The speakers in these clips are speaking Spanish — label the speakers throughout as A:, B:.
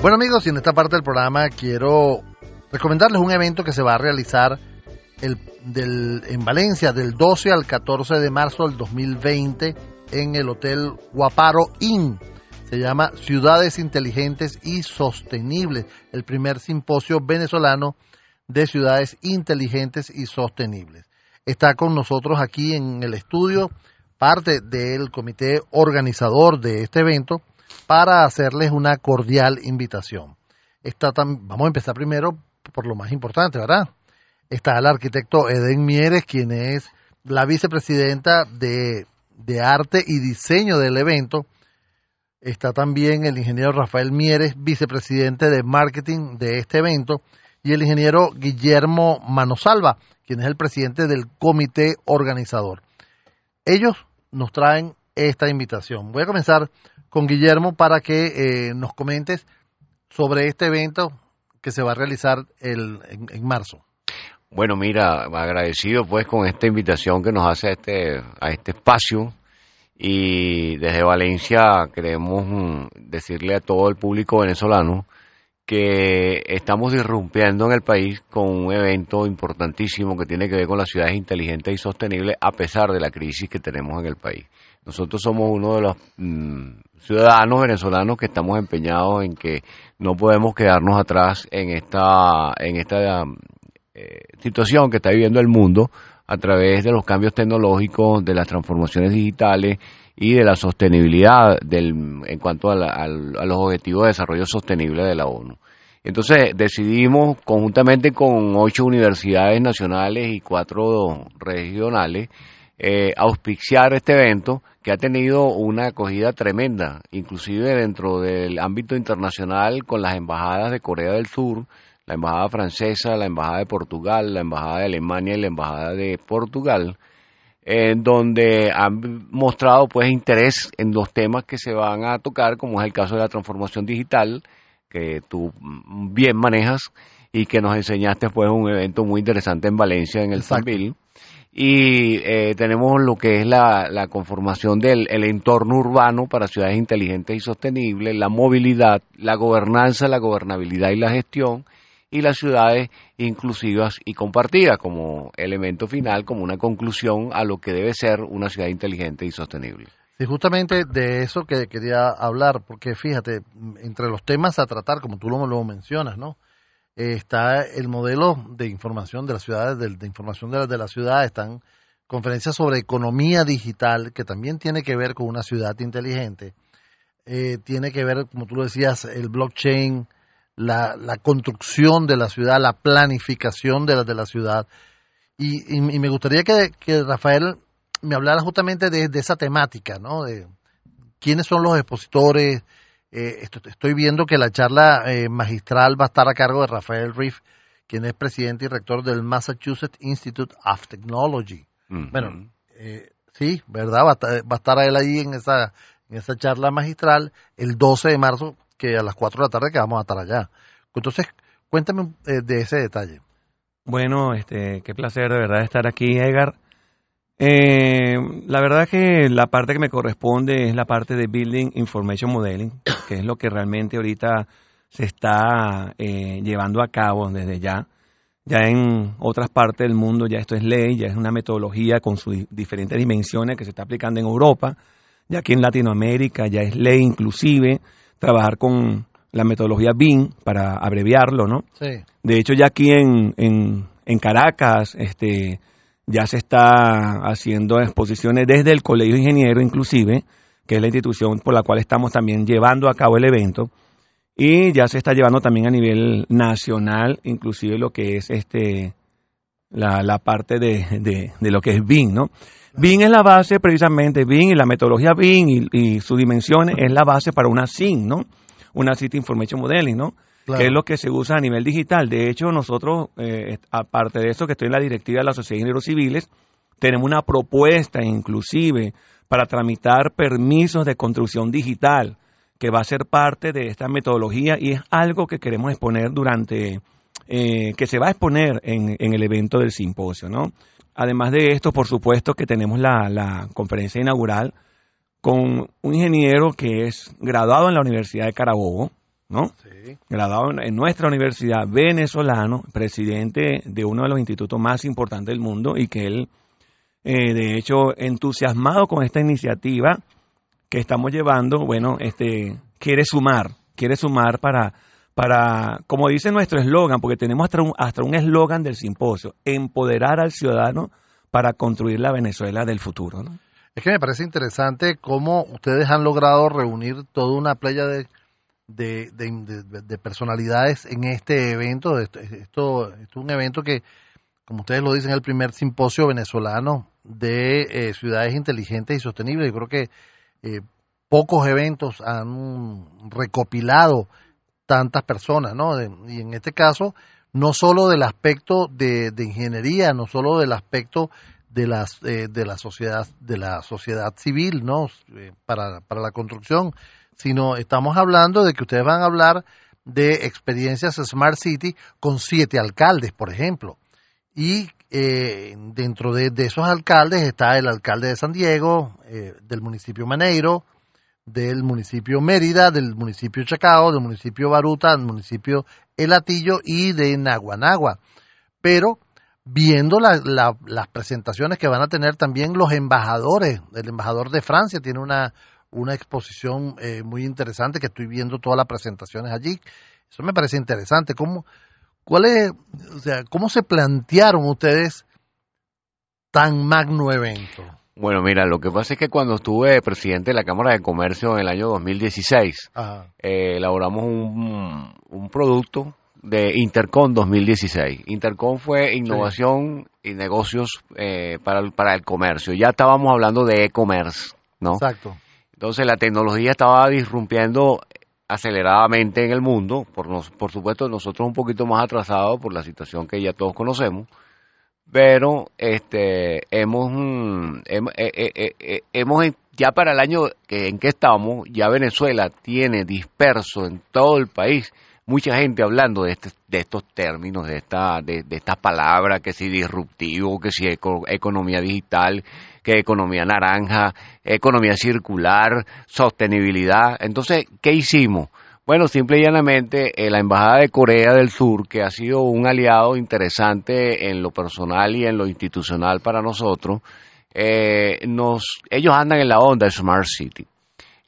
A: Bueno amigos, y en esta parte del programa quiero recomendarles un evento que se va a realizar el, del, en Valencia del 12 al 14 de marzo del 2020 en el Hotel Guaparo Inn. Se llama Ciudades Inteligentes y Sostenibles, el primer simposio venezolano de ciudades inteligentes y sostenibles. Está con nosotros aquí en el estudio parte del comité organizador de este evento para hacerles una cordial invitación. Está vamos a empezar primero por lo más importante, ¿verdad? Está el arquitecto Eden Mieres, quien es la vicepresidenta de, de arte y diseño del evento. Está también el ingeniero Rafael Mieres, vicepresidente de marketing de este evento, y el ingeniero Guillermo Manosalva, quien es el presidente del comité organizador. Ellos nos traen esta invitación. Voy a comenzar con Guillermo para que eh, nos comentes sobre este evento que se va a realizar el, en, marzo.
B: Bueno, mira, agradecido pues con esta invitación que nos hace a este, a este espacio y desde Valencia queremos mm, decirle a todo el público venezolano que estamos irrumpiendo en el país con un evento importantísimo que tiene que ver con las ciudades inteligentes y sostenibles a pesar de la crisis que tenemos en el país. Nosotros somos uno de los mm, ciudadanos venezolanos que estamos empeñados en que no podemos quedarnos atrás en esta, en esta eh, situación que está viviendo el mundo a través de los cambios tecnológicos, de las transformaciones digitales y de la sostenibilidad del, en cuanto a, los objetivos de desarrollo sostenible de la ONU. Entonces decidimos conjuntamente con ocho universidades nacionales y cuatro regionales eh, auspiciar este evento que ha tenido una acogida tremenda, inclusive dentro del ámbito internacional con las embajadas de Corea del Sur, la embajada francesa, la embajada de Portugal, la embajada de Alemania y la embajada de Portugal, en donde han mostrado pues interés en los temas que se van a tocar, como es el caso de la transformación digital, que tú bien manejas y que nos enseñaste pues un evento muy interesante en Valencia en el Sambil y eh, tenemos lo que es la, la conformación del el entorno urbano para ciudades inteligentes y sostenibles, la movilidad, la gobernanza, la gobernabilidad y la gestión y las ciudades inclusivas y compartidas como elemento final, como una conclusión a lo que debe ser una ciudad inteligente y sostenible.
A: Sí, justamente de eso que quería hablar, porque fíjate, entre los temas a tratar, como tú lo mencionas, ¿no? Está el modelo de información de las ciudades, de, información de, de la ciudad, están conferencias sobre economía digital, que también tiene que ver con una ciudad inteligente, eh, tiene que ver, como tú lo decías, el blockchain, la, la construcción de la ciudad, la planificación de la, de la ciudad. Y, me gustaría que, que, Rafael me hablara justamente de, de, esa temática, ¿no? De quiénes son los expositores, eh, estoy viendo que la charla eh, magistral va a estar a cargo de Rafael Riff, quien es presidente y rector del Massachusetts Institute of Technology. Bueno, eh, sí, ¿verdad? Va a, estar, él ahí en esa, en esa charla magistral el 12 de marzo, que a las 4 de la tarde que vamos a estar allá. Entonces, cuéntame de ese detalle.
C: Bueno, este, qué placer de verdad estar aquí, Edgar. Eh, la verdad que la parte que me corresponde es la parte de Building Information Modeling, que es lo que realmente ahorita se está eh, llevando a cabo desde ya. Ya en otras partes del mundo ya esto es ley, ya es una metodología con sus diferentes dimensiones que se está aplicando en Europa. Ya aquí en Latinoamérica ya es ley inclusive trabajar con la metodología BIM para abreviarlo, ¿no? Sí. De hecho ya aquí en, en, en Caracas, este ya se está haciendo exposiciones desde el Colegio de Ingenieros inclusive, que es la institución por la cual estamos también llevando a cabo el evento, y ya se está llevando también a nivel nacional, inclusive lo que es este la, la parte de, de, lo que es BIM, ¿no? BIM es la base precisamente, BIM y la metodología BIM y, y sus dimensiones es la base para una SIN, ¿no? Una City Information Modeling, ¿no? Que es lo que se usa a nivel digital. De hecho, nosotros, eh, aparte de eso, que estoy en la directiva de la Sociedad de Ingenieros Civiles, tenemos una propuesta inclusive para tramitar permisos de construcción digital, que va a ser parte de esta metodología y es algo que queremos exponer durante, eh, que se va a exponer en, el evento del simposio, ¿no? Además de esto, por supuesto que tenemos la, la conferencia inaugural con un ingeniero que es graduado en la Universidad de Carabobo, ¿no?
A: Sí.
C: Graduado en nuestra universidad, venezolano, presidente de uno de los institutos más importantes del mundo y que él, eh, de hecho, entusiasmado con esta iniciativa que estamos llevando, bueno, este, quiere sumar, quiere sumar para, para como dice nuestro eslogan, porque tenemos hasta un hasta un eslogan del simposio, empoderar al ciudadano para construir la Venezuela del futuro, ¿no?
A: Es que me parece interesante cómo ustedes han logrado reunir toda una playa de, de, de- de- de personalidades en este evento. Esto, esto, es un evento que, como ustedes lo dicen, es el primer simposio venezolano de eh, ciudades inteligentes y sostenibles. Yo creo que eh, pocos eventos han recopilado tantas personas, ¿no? Y en este caso, no solo del aspecto de, de ingeniería, no solo del aspecto de las eh, de la sociedad de la sociedad civil no Eh, para, para la construcción sino estamos hablando de que ustedes van a hablar de experiencias Smart City con siete alcaldes por ejemplo y eh, dentro de, esos alcaldes está el alcalde de San Diego eh, del municipio Maneiro del municipio Mérida del municipio Chacao del municipio Baruta del municipio El Atillo y de Naguanagua pero viendo la- la- las presentaciones que van a tener también los embajadores. El embajador de Francia tiene una, una exposición eh, muy interesante que estoy viendo todas las presentaciones allí. Eso me parece interesante. ¿Cómo, cuál es, o sea, ¿Cómo se plantearon ustedes tan magno evento?
B: Bueno, mira, lo que pasa es que cuando estuve presidente de la Cámara de Comercio en el año 2016,
A: Ajá.
B: eh, elaboramos un, un producto de Intercom 2016. Intercom fue innovación y negocios eh, para, el, para el comercio. Ya estábamos hablando de e-commerce, ¿no?
A: Exacto.
B: Entonces la tecnología estaba disrumpiendo aceleradamente en el mundo, por, nos- por supuesto nosotros un poquito más atrasados por la situación que ya todos conocemos, pero este hemos mm, eh, eh, eh, hemos ya para el año en que estamos ya Venezuela tiene disperso en todo el país mucha gente hablando de este, de estos términos de esta de, de estas palabras que si disruptivo que si eco- economía digital que economía naranja economía circular sostenibilidad entonces qué hicimos bueno, simple y llanamente, eh, la Embajada de Corea del Sur, que ha sido un aliado interesante en lo personal y en lo institucional para nosotros, eh, nos, ellos andan en la onda Smart City.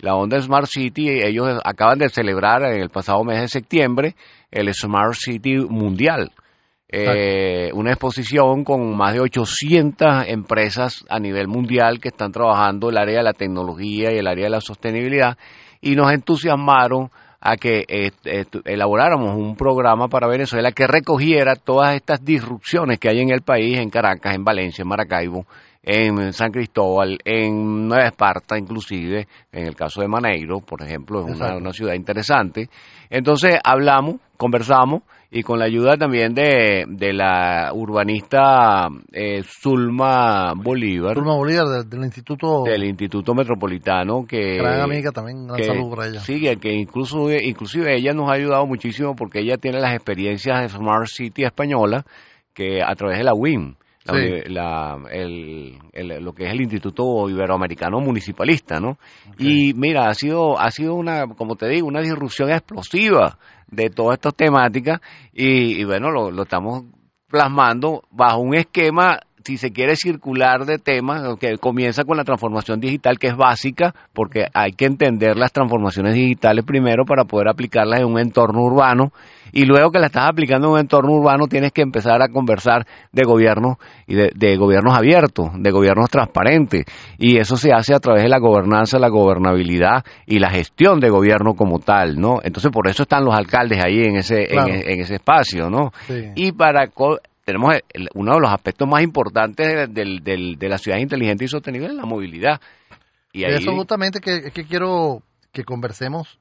B: La onda Smart City, ellos acaban de celebrar en el pasado mes de septiembre el Smart City Mundial. Eh, una exposición con más de 800 empresas a nivel mundial que están trabajando el área de la tecnología y el área de la sostenibilidad y nos entusiasmaron a que elaboráramos un programa para Venezuela que recogiera todas estas disrupciones que hay en el país, en Caracas, en Valencia, en Maracaibo, en San Cristóbal, en Nueva Esparta, inclusive, en el caso de Maneiro, por ejemplo, es una, una ciudad interesante. Entonces hablamos, conversamos y con la ayuda también de, de la urbanista eh, Zulma Bolívar,
A: Turma Bolívar del, del Instituto,
B: del Instituto Metropolitano, que
A: gran amiga también, gran
B: que-
A: saludo para ella.
B: Sí, que incluso, inclusive ella nos ha ayudado muchísimo porque ella tiene las experiencias de Smart City española que a través de la WIM, la
A: Sí.
B: uni- la- el- el- lo que es el Instituto Iberoamericano Municipalista, ¿no? Y mira, ha sido, ha sido una, como te digo, una disrupción explosiva de todas estas temáticas y, y bueno, lo, lo estamos plasmando bajo un esquema, si se quiere circular de temas, que comienza con la transformación digital, que es básica, porque hay que entender las transformaciones digitales primero para poder aplicarlas en un entorno urbano, y luego que la estás aplicando en un entorno urbano tienes que empezar a conversar de gobiernos y de, de gobiernos abiertos, de gobiernos transparentes, y eso se hace a través de la gobernanza, la gobernabilidad y la gestión de gobierno como tal, ¿no? Entonces por eso están los alcaldes ahí en ese, en
A: Claro.
B: e- en ese espacio, ¿no?
A: Sí.
B: Y para co- tenemos el- uno de los aspectos más importantes de, del- del- de la ciudad inteligente y sostenible es la movilidad. Y ahí,
A: Eso justamente que, es que quiero que conversemos,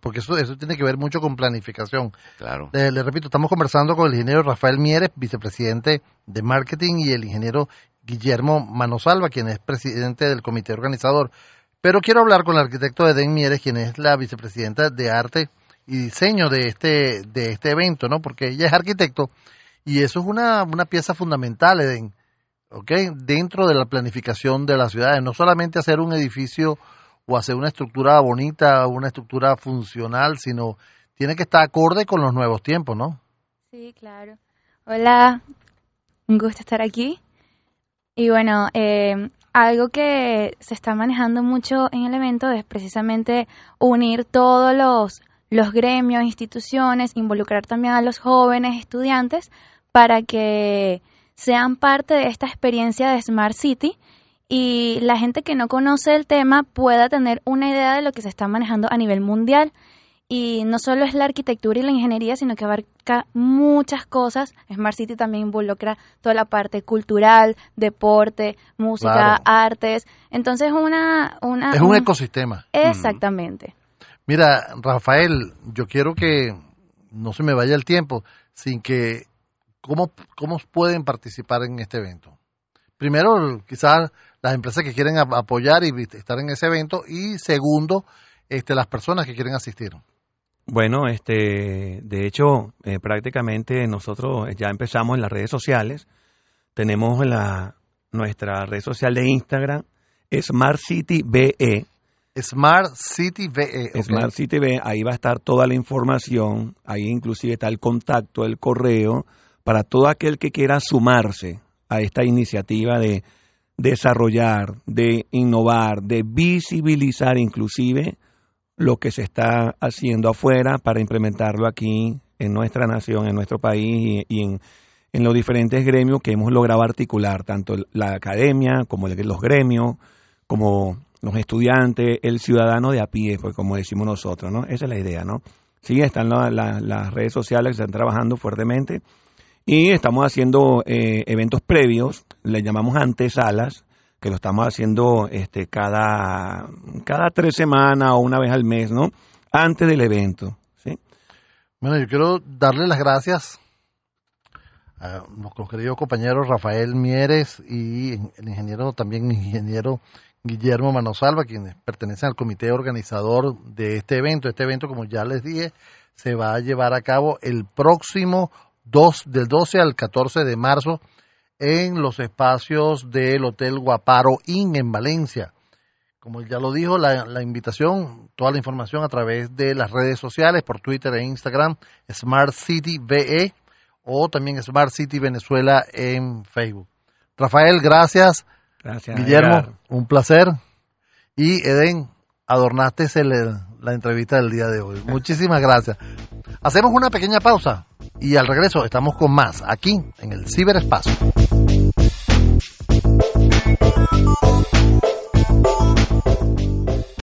A: porque eso, eso tiene que ver mucho con planificación.
B: claro,
A: Le, le repito, estamos conversando con el ingeniero Rafael Mieres, vicepresidente de marketing, y el ingeniero Guillermo Manosalva, quien es presidente del comité organizador. Pero quiero hablar con el arquitecto Eden Mieres, quien es la vicepresidenta de arte y diseño de este, de este evento, ¿no? Porque ella es arquitecto y eso es una, una pieza fundamental, Eden, ¿ok? Dentro de la planificación de las ciudades, no solamente hacer un edificio o hacer una estructura bonita, una estructura funcional, sino tiene que estar acorde con los nuevos tiempos, ¿no?
D: Sí, claro. Hola, un gusto estar aquí. Y bueno, eh, algo que se está manejando mucho en el evento es precisamente unir todos los, los gremios, instituciones, involucrar también a los jóvenes estudiantes para que sean parte de esta experiencia de Smart City y la gente que no conoce el tema pueda tener una idea de lo que se está manejando a nivel mundial. Y no solo es la arquitectura y la ingeniería, sino que abarca muchas cosas. Smart City también involucra toda la parte cultural, deporte, música, artes. Entonces una, una
A: es un, ecosistema.
D: Exactamente.
A: Mira, Rafael, yo quiero que no se me vaya el tiempo sin que cómo cómo pueden participar en este evento. Primero, quizás las empresas que quieren apoyar y estar en ese evento y segundo, este, las personas que quieren asistir.
C: Bueno, este, de hecho, eh, prácticamente nosotros ya empezamos en las redes sociales. Tenemos la, nuestra red social de Instagram, Smart City BE.
A: Smart City BE.
C: Smart City BE, ahí va a estar toda la información, ahí inclusive está el contacto, el correo, para todo aquel que quiera sumarse a esta iniciativa de desarrollar, de innovar, de visibilizar inclusive lo que se está haciendo afuera para implementarlo aquí en nuestra nación, en nuestro país y, en, los diferentes gremios que hemos logrado articular, tanto la academia como los gremios, como los estudiantes, el ciudadano de a pie, pues como decimos nosotros, ¿no? Esa es la idea, ¿no? Sí, están las redes sociales que están trabajando fuertemente y estamos haciendo eh, eventos previos, le llamamos antesalas, que lo estamos haciendo este, cada, cada tres semanas o una vez al mes, ¿no? Antes del evento. ¿sí?
A: Bueno, yo quiero darle las gracias a nuestro querido compañero Rafael Mieres y el ingeniero, también ingeniero Guillermo Manosalva, quienes pertenecen al comité organizador de este evento. Este evento, como ya les dije, se va a llevar a cabo el próximo 2, del 12 al 14 de marzo en los espacios del Hotel Guaparo Inn en Valencia. Como ya lo dijo, la, invitación, toda la información a través de las redes sociales, por Twitter e Instagram, Smart City VE o también Smart City Venezuela en Facebook. Rafael, gracias.
C: Gracias.
A: Guillermo, un placer. Y Eden, adornaste la entrevista del día de hoy. Muchísimas gracias. Hacemos una pequeña pausa y al regreso estamos con más aquí en el ciberespacio.